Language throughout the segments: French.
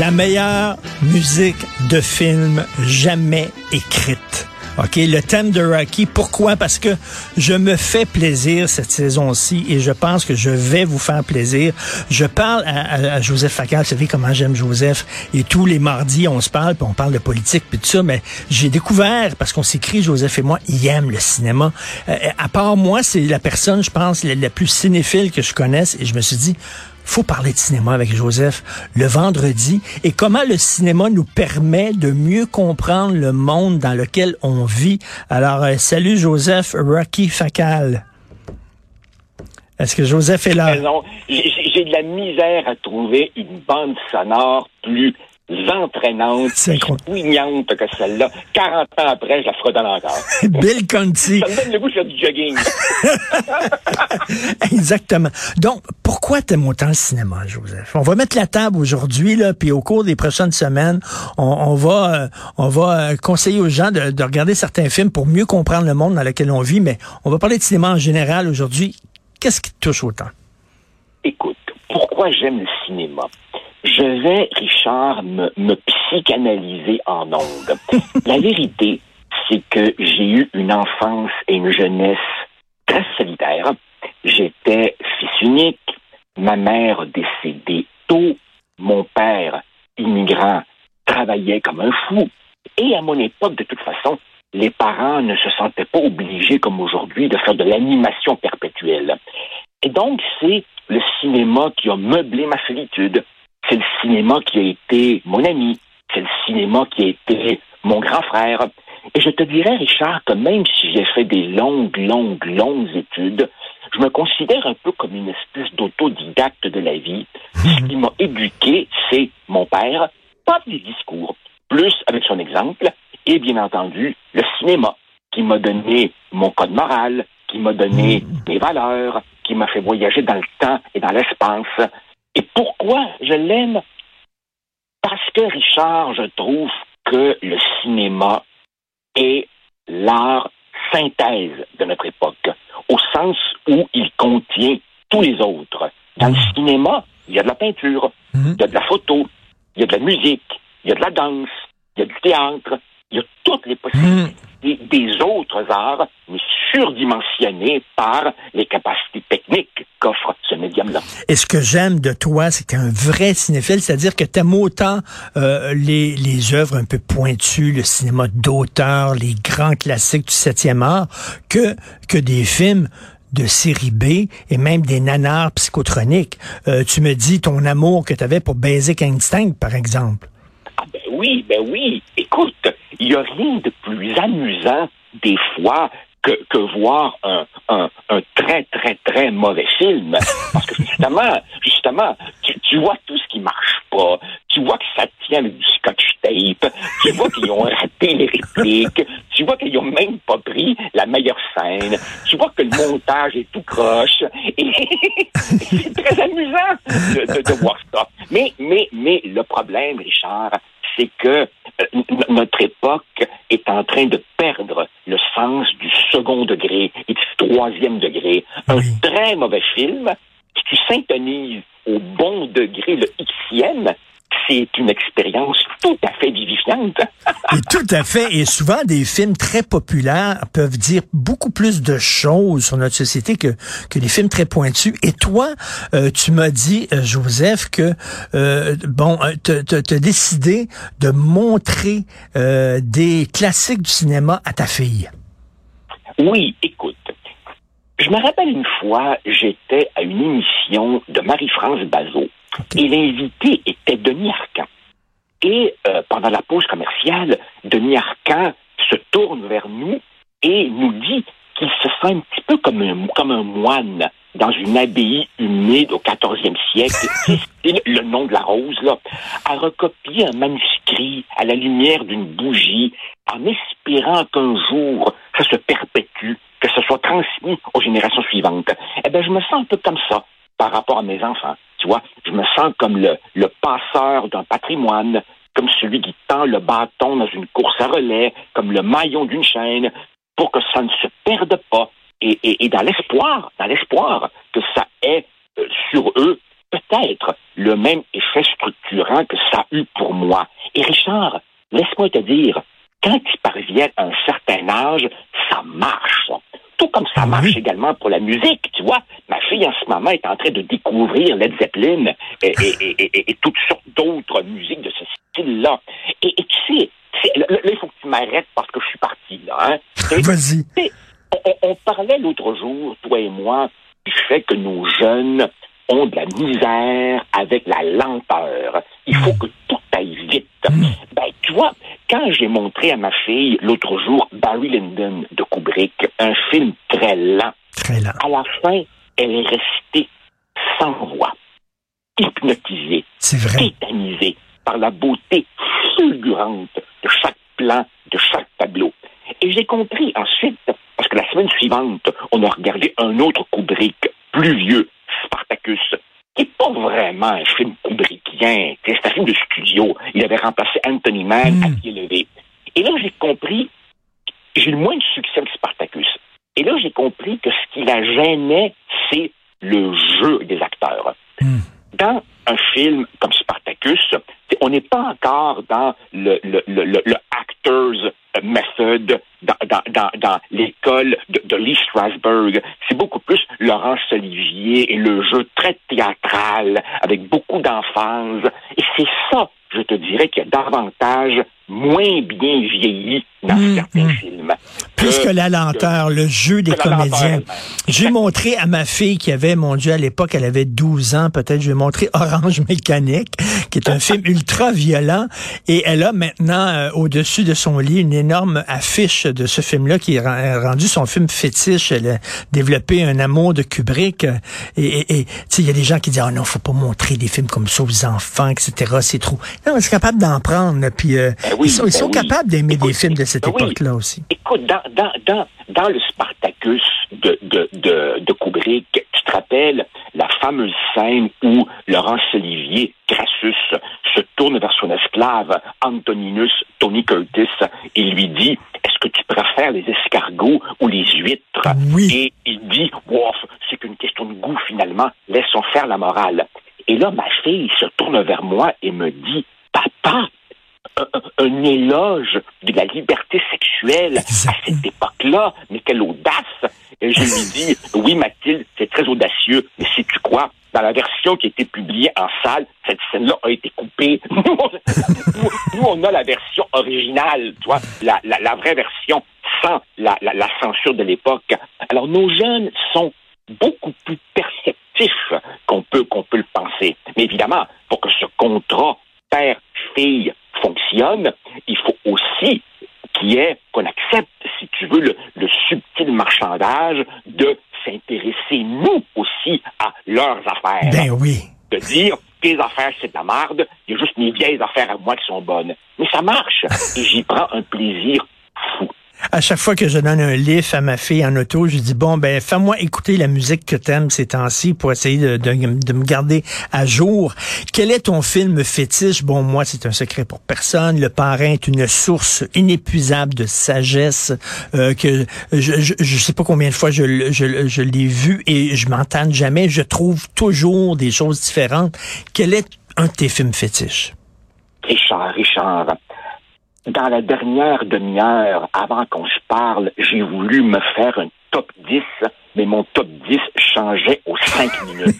la meilleure musique de film jamais écrite. OK, le thème de Rocky, pourquoi? Parce que je me fais plaisir cette saison-ci et je pense que je vais vous faire plaisir. Je parle à, Joseph Facal, vous savez comment j'aime Joseph, et tous les mardis, on se parle, puis on parle de politique, puis tout ça, mais j'ai découvert, parce qu'on s'écrit, Joseph et moi, il aime le cinéma. Euh, à part moi, c'est la personne, je pense, la, la plus cinéphile que je connaisse, et je me suis dit, faut parler de cinéma avec Joseph le vendredi et comment le cinéma nous permet de mieux comprendre le monde dans lequel on vit. Alors, euh, salut Joseph Rocky Facal. Est-ce que Joseph est là? J'ai de la misère à trouver une bande sonore plus entraînante, poignante que celle-là. 40 ans après, je la fredonne encore. Bill Conti. Ça me donne le goût de faire du jogging. Exactement. Donc, pourquoi t'aimes autant le cinéma, Joseph? On va mettre la table aujourd'hui, là, puis au cours des prochaines semaines, on, va, euh, on va euh, conseiller aux gens de, de regarder certains films pour mieux comprendre le monde dans lequel on vit, mais on va parler de cinéma en général aujourd'hui. Qu'est-ce qui te touche autant? Écoute, pourquoi j'aime le cinéma? Je vais, Richard, me, me psychanalyser en ondes. La vérité, c'est que j'ai eu une enfance et une jeunesse très solitaire. J'étais fils unique, ma mère décédée tôt, mon père, immigrant, travaillait comme un fou. Et à mon époque, de toute façon, les parents ne se sentaient pas obligés, comme aujourd'hui, de faire de l'animation perpétuelle. Et donc, c'est le cinéma qui a meublé ma solitude c'est le cinéma qui a été mon ami, c'est le cinéma qui a été mon grand frère. Et je te dirais, Richard, que même si j'ai fait des longues, longues, longues études, je me considère un peu comme une espèce d'autodidacte de la vie. Ce qui m'a éduqué, c'est mon père, pas des discours, plus avec son exemple, et bien entendu, le cinéma, qui m'a donné mon code moral, qui m'a donné mes valeurs, qui m'a fait voyager dans le temps et dans l'espace. Et pourquoi je l'aime? Parce que, Richard, je trouve que le cinéma est l'art synthèse de notre époque, au sens où il contient tous les autres. Dans le mmh. cinéma, il y a de la peinture, mmh. il y a de la photo, il y a de la musique, il y a de la danse, il y a du théâtre, il y a toutes les possibilités mmh. des autres arts, mais surdimensionnés par les capacités qu'offre ce médium-là. Et ce que j'aime de toi, c'est que tu un vrai cinéphile, c'est-à-dire que tu aimes autant euh, les, les œuvres un peu pointues, le cinéma d'auteur, les grands classiques du 7e art, que, que des films de série B et même des nanars psychotroniques. Euh, tu me dis ton amour que tu avais pour Basic Instinct, par exemple. Ah ben oui, ben oui. Écoute, il n'y a rien de plus amusant des fois que, que voir un, un, un, très, très, très mauvais film. Parce que justement, justement, tu, tu, vois tout ce qui marche pas. Tu vois que ça tient avec du scotch tape. Tu vois qu'ils ont raté les répliques. Tu vois qu'ils ont même pas pris la meilleure scène. Tu vois que le montage est tout croche. Et c'est très amusant de, de, de voir ça. Mais, mais, mais le problème, Richard, c'est que notre époque est en train de perdre le sens du second degré et du troisième degré. Un très mauvais film, si tu syntonises au bon degré le Xème, c'est une expérience tout à fait vivifiante. et tout à fait. Et souvent, des films très populaires peuvent dire beaucoup plus de choses sur notre société que, que des films très pointus. Et toi, euh, tu m'as dit, euh, Joseph, que, euh, bon, tu as décidé de montrer des classiques du cinéma à ta fille. Oui, écoute. Je me rappelle une fois, j'étais à une émission de Marie-France Bazot et l'invité était Denis Arcan. Et euh, pendant la pause commerciale, Denis Arcan se tourne vers nous et nous dit qu'il se sent un petit peu comme un, comme un moine dans une abbaye humide au 14e siècle, c'est le nom de la rose, là, à recopier un manuscrit à la lumière d'une bougie, en espérant qu'un jour ça se perpétue, que ce soit transmis aux générations suivantes. Eh bien, je me sens un peu comme ça par rapport à mes enfants. Tu vois, je me sens comme le, le passeur d'un patrimoine, comme celui qui tend le bâton dans une course à relais, comme le maillon d'une chaîne, pour que ça ne se perde pas. Et, et, et dans l'espoir, dans l'espoir que ça ait euh, sur eux peut-être le même effet structurant que ça a eu pour moi. Et Richard, laisse-moi te dire, quand tu parviens à un certain âge, ça marche. Tout comme ça marche également pour la musique, tu vois. Ma en ce moment, est en train de découvrir Led Zeppelin et, et, et, toutes sortes d'autres musiques de ce style-là. Et, tu sais, là, il faut que tu m'arrêtes parce que je suis parti, là. Hein. Vas-y. On, on, parlait l'autre jour, toi et moi, du fait que nos jeunes ont de la misère avec la lenteur. Il faut que tout aille vite. Hmm. Ben, tu vois, quand j'ai montré à ma fille l'autre jour Barry Lyndon de Kubrick, un film très lent, très lent. à la fin, elle est restée sans voix, hypnotisée, tétanisée par la beauté fulgurante de chaque plan, de chaque tableau. Et j'ai compris ensuite, parce que la semaine suivante, on a regardé un autre Kubrick, plus vieux, Spartacus, qui n'est pas vraiment un film kubrickien. C'est un film de studio. Il avait remplacé Anthony Mann à hmm. pied levé. Et là, j'ai compris, j'ai eu moins de succès que Spartacus. Et là, j'ai compris que ce qui la gênait, c'est le jeu des acteurs. Hmm. Dans un film comme Spartacus, on n'est pas encore dans le, le, le, le actors method dans, dans, dans, dans l'école de, de, Lee Strasberg. C'est beaucoup plus Laurence Olivier et le jeu très théâtral avec beaucoup d'enfance. Et c'est ça, je te dirais, qui a davantage moins bien vieilli dans mmh, certains mmh. films. Plus que, la lenteur, le jeu des comédiens. J'ai montré à ma fille qui avait, mon Dieu, à l'époque, elle avait 12 ans, peut-être, je lui ai montré Orange Mécanique, qui est un film ultra violent, et elle a maintenant, euh, au-dessus de son lit, une énorme affiche de ce film-là qui est rendu son film fétiche. Elle a développé un amour de Kubrick, et, et, il y a des gens qui disent, oh non, faut pas montrer des films comme ça aux enfants, etc., c'est trop. Non, c'est capable d'en prendre, puis euh, ben ils sont, ben capables d'aimer des films de cette ben époque-là aussi. Écoute, dans, dans, dans, dans le Spartacus de, de, de, de, Kubrick, tu te rappelles la fameuse scène où Laurence Olivier, Crassus, se tourne vers son esclave Antoninus Tony Curtis et lui dit Est-ce que tu préfères les escargots ou les huîtres? Oui. Et il dit Wouf, c'est qu'une question de goût finalement, laissons faire la morale. Et là, ma fille se tourne vers moi et me dit Papa, un, éloge de la liberté sexuelle à cette époque-là, mais quelle audace! Et je lui dis, oui, Mathilde, c'est très audacieux, mais sais-tu quoi? Dans la version qui a été publiée en salle, cette scène-là a été coupée. Nous, on a la version originale, tu vois, la, la, vraie version sans la, la censure de l'époque. Alors, nos jeunes sont beaucoup plus perceptifs qu'on peut, qu'on peut le penser. Mais évidemment, pour que ce contrat père-fille fonctionne, il faut aussi qu'il y ait, qu'on accepte, si tu veux, le, subtil marchandage de s'intéresser, nous aussi, à leurs affaires. Ben oui. De dire, tes affaires, c'est de la merde, il y a juste mes vieilles affaires à moi qui sont bonnes. Mais ça marche, et j'y prends un plaisir. À chaque fois que je donne un lift à ma fille en auto, je dis bon ben fais-moi écouter la musique que t'aimes ces temps-ci pour essayer de, me garder à jour. Quel est ton film fétiche? Bon moi c'est un secret pour personne. Le Parrain est une source inépuisable de sagesse euh, que je, je, sais pas combien de fois je, je, je l'ai vu et je m'entends jamais. Je trouve toujours des choses différentes. Quel est un de tes films fétiches? Richard, Richard, dans la dernière demi-heure, avant qu'on se parle, j'ai voulu me faire un top 10, mais mon top 10 changeait aux 5 minutes.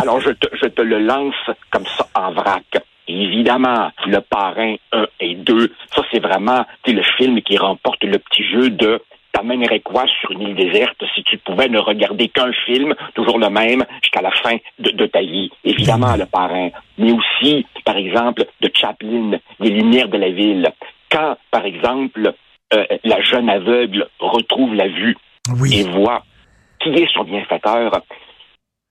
Alors, je te, je te le lance comme ça en vrac. Évidemment, le parrain 1 et 2, ça c'est vraiment le film qui remporte le petit jeu de t'amènerais quoi sur une île déserte si tu pouvais ne regarder qu'un film, toujours le même, jusqu'à la fin de, ta vie? Évidemment, le parrain, mais aussi, par exemple, de Chaplin, Les Lumières de la ville. Quand, par exemple, euh, la jeune aveugle retrouve la vue et voit qui est son bienfaiteur,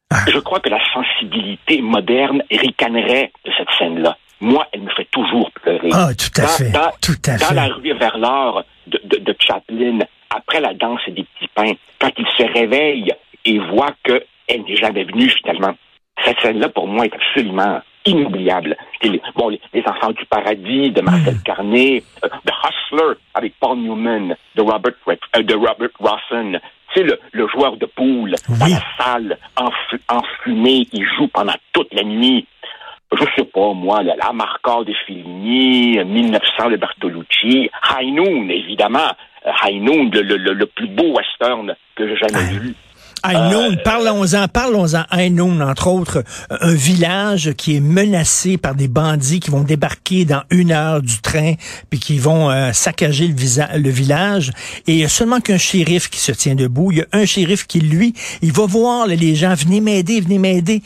ah. je crois que la sensibilité moderne ricanerait de cette scène-là. Moi, elle me fait toujours pleurer. Ah, tout à fait. Dans, la rue vers l'or de, de Chaplin, après la danse des petits pains, quand il se réveille et voit qu'elle n'est jamais venue finalement. Cette scène-là, pour moi, est absolument inoubliable. Les, bon, les, Enfants du Paradis de Marcel mm. Carnet, euh, The Hustler avec Paul Newman, de Robert, euh, de Robert Rawson. tu sais, le, le, joueur de poule dans la salle, enfumé, il joue pendant toute la nuit. Je sais pas, moi, la, la Marca de Fellini, 1900 de Bertolucci, High Noon, évidemment. High Noon, le, le, le plus beau western que j'ai jamais vu. Ainoun, euh, parlons-en, parlons-en. Ainoun, entre autres, un village qui est menacé par des bandits qui vont débarquer dans une heure du train, puis qui vont euh, saccager le, le, village. Et il y a seulement qu'un shérif qui se tient debout. Il y a un shérif qui, lui, il va voir les gens, venez m'aider, venez m'aider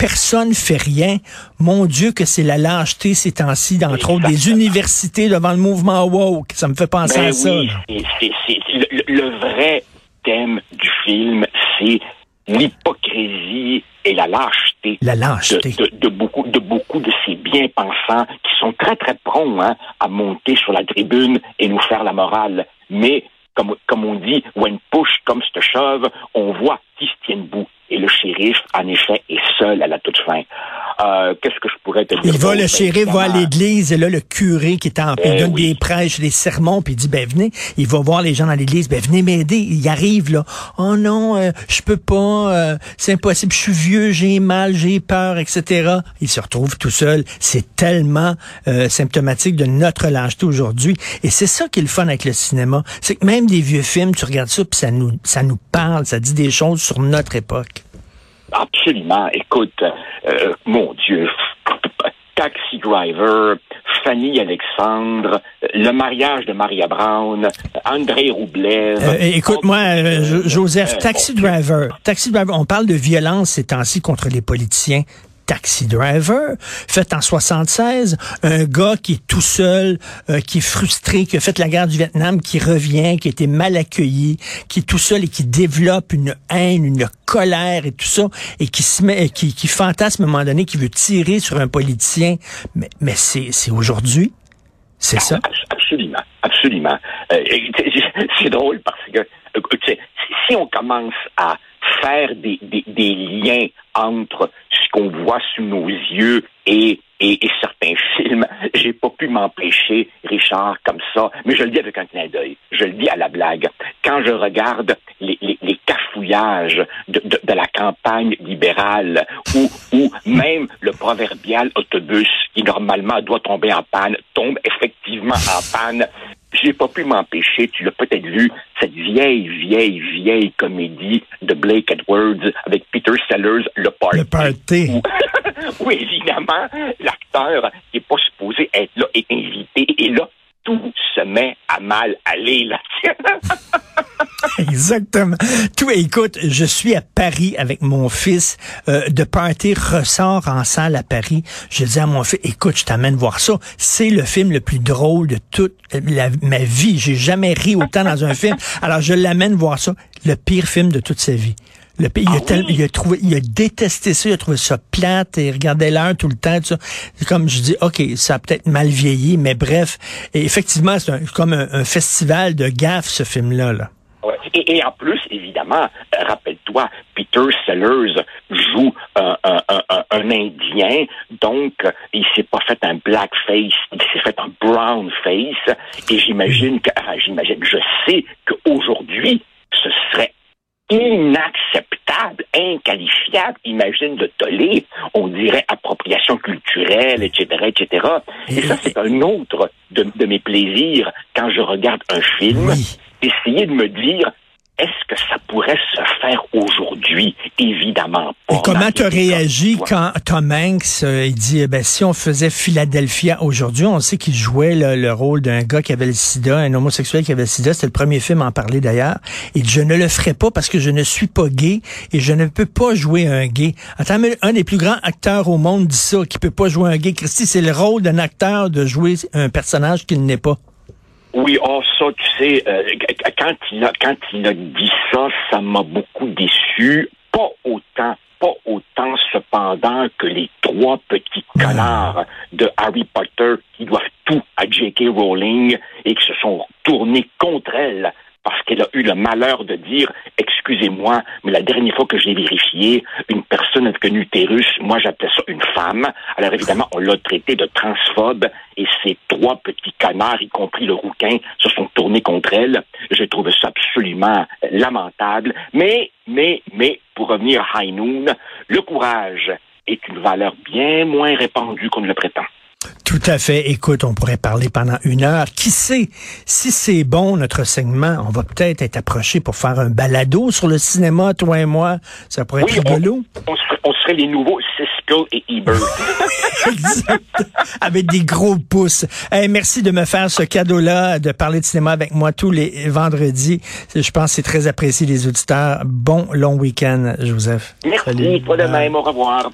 personne fait rien. Mon Dieu, que c'est la lâcheté ces temps-ci, d'entre autres, des universités devant le mouvement woke. Ça me fait penser ben à ça. C'est le, vrai thème du film, c'est l'hypocrisie et la lâcheté, la lâcheté. De, beaucoup, de beaucoup de ces bien-pensants qui sont très, très prompts hein, à monter sur la tribune et nous faire la morale. Mais, comme, comme on dit, when push comme cette chauve, on voit qui se tient debout. Et le shérif, en effet, est seul à la toute fin. Euh, qu'est-ce que je pourrais te dire? Il va, le shérif va à l'église, et là, le curé qui est en il donne des prêches, des sermons, puis il dit, ben venez, il va voir les gens dans l'église, ben venez m'aider. Il arrive, là. Oh non, euh, je peux pas, euh, c'est impossible, je suis vieux, j'ai mal, j'ai peur, etc. Il se retrouve tout seul. C'est tellement euh, symptomatique de notre lâcheté aujourd'hui. Et c'est ça qui est le fun avec le cinéma. C'est que même des vieux films, tu regardes ça, puis ça nous, ça nous parle, ça dit des choses sur notre époque. Absolument. Écoute, euh, mon Dieu, Taxi Driver, Fanny Alexandre, le mariage de Maria Brown, André Roublev. Euh, écoute-moi, euh, Joseph, Taxi Driver, Taxi Driver, on parle de violence ces temps-ci contre les politiciens. Taxi Driver, fait en 76, un gars qui est tout seul, euh, qui est frustré, qui a fait la guerre du Vietnam, qui revient, qui a été mal accueilli, qui est tout seul et qui développe une haine, une colère et tout ça, et qui se met, qui, qui fantasme à un moment donné, qui veut tirer sur un politicien. Mais, mais c'est aujourd'hui? C'est ça? Absolument, absolument. Euh, c'est drôle parce que si on commence à faire des, liens entre ce qu'on voit sous nos yeux et, certains films. J'ai pas pu m'empêcher, Richard, comme ça, mais je le dis avec un clin d'œil. Je le dis à la blague. Quand je regarde les, les, cafouillages de, la campagne libérale, ou, ou même le proverbial autobus qui normalement doit tomber en panne, tombe effectivement en panne, j'ai pas pu m'empêcher, tu l'as peut-être vu, cette vieille, vieille, vieille comédie de Blake Edwards avec Peter Sellers, Le Party. Le Party. Où, évidemment, l'acteur qui n'est pas supposé être là est invité. Et là, tout se met à mal aller, là. Exactement. Tout, écoute, je suis à Paris avec mon fils. Euh, de party ressort en salle à Paris. Je dis à mon fils, écoute, je t'amène voir ça. C'est le film le plus drôle de toute ma vie. J'ai jamais ri autant dans un film. Alors, je l'amène voir ça. Le pire film de toute sa vie. Le pays, il, a ah il, a trouvé, il a détesté ça, il a trouvé ça plate, et il regardait l'heure tout le temps. Tout ça. Comme je dis, ok, ça a peut-être mal vieilli, mais bref, et effectivement, c'est comme un, festival de gaffe ce film-là. Là. Et, en plus, évidemment, rappelle-toi, Peter Sellers joue un, un, un, un, Indien, donc il s'est pas fait un blackface, il s'est fait un brown face, et j'imagine que, ah, j'imagine, je sais qu'aujourd'hui, ce serait inacceptable, inqualifiable, imagine de toller, on dirait appropriation culturelle, etc., etc. Et ça, c'est un autre de, de, mes plaisirs quand je regarde un film, essayer de me dire, est-ce que ça pourrait se faire aujourd'hui? Évidemment pas. Et comment tu as réagi quand Tom Hanks euh, il dit, eh ben, si on faisait Philadelphia aujourd'hui, on sait qu'il jouait le rôle d'un gars qui avait le sida, un homosexuel qui avait le sida. C'était le premier film à en parler d'ailleurs. Et je ne le ferai pas parce que je ne suis pas gay et je ne peux pas jouer un gay. Attends, mais un des plus grands acteurs au monde dit ça, qui peut pas jouer un gay. Christy, c'est le rôle d'un acteur de jouer un personnage qu'il n'est pas. Oui, oh ça, tu sais, euh, quand il a quand il a dit ça, ça m'a beaucoup déçu. Pas autant, pas autant cependant que les trois petits connards de Harry Potter qui doivent tout à J.K. Rowling et qui se sont tournés contre elle parce qu'elle a eu le malheur de dire excusez-moi, mais la dernière fois que j'ai vérifié, une personne avec un utérus, moi j'appelais ça une femme. Alors évidemment, on l'a traité de transphobe et ces trois petits canards, y compris le rouquin, se sont tournés contre elle. Je trouve ça absolument lamentable. Mais, mais, mais, pour revenir à High le courage est une valeur bien moins répandue qu'on ne le prétend. Tout à fait. Écoute, on pourrait parler pendant une heure. Qui sait, si c'est bon, notre segment, on va peut-être être approché pour faire un balado sur le cinéma, toi et moi. Ça pourrait être rigolo. On, on, serait, les nouveaux Cisco et Ebert. exact. Avec des gros pouces. merci de me faire ce cadeau-là, de parler de cinéma avec moi tous les vendredis. Je pense que c'est très apprécié, les auditeurs. Bon long week-end, Joseph. Merci, toi de même. Au revoir.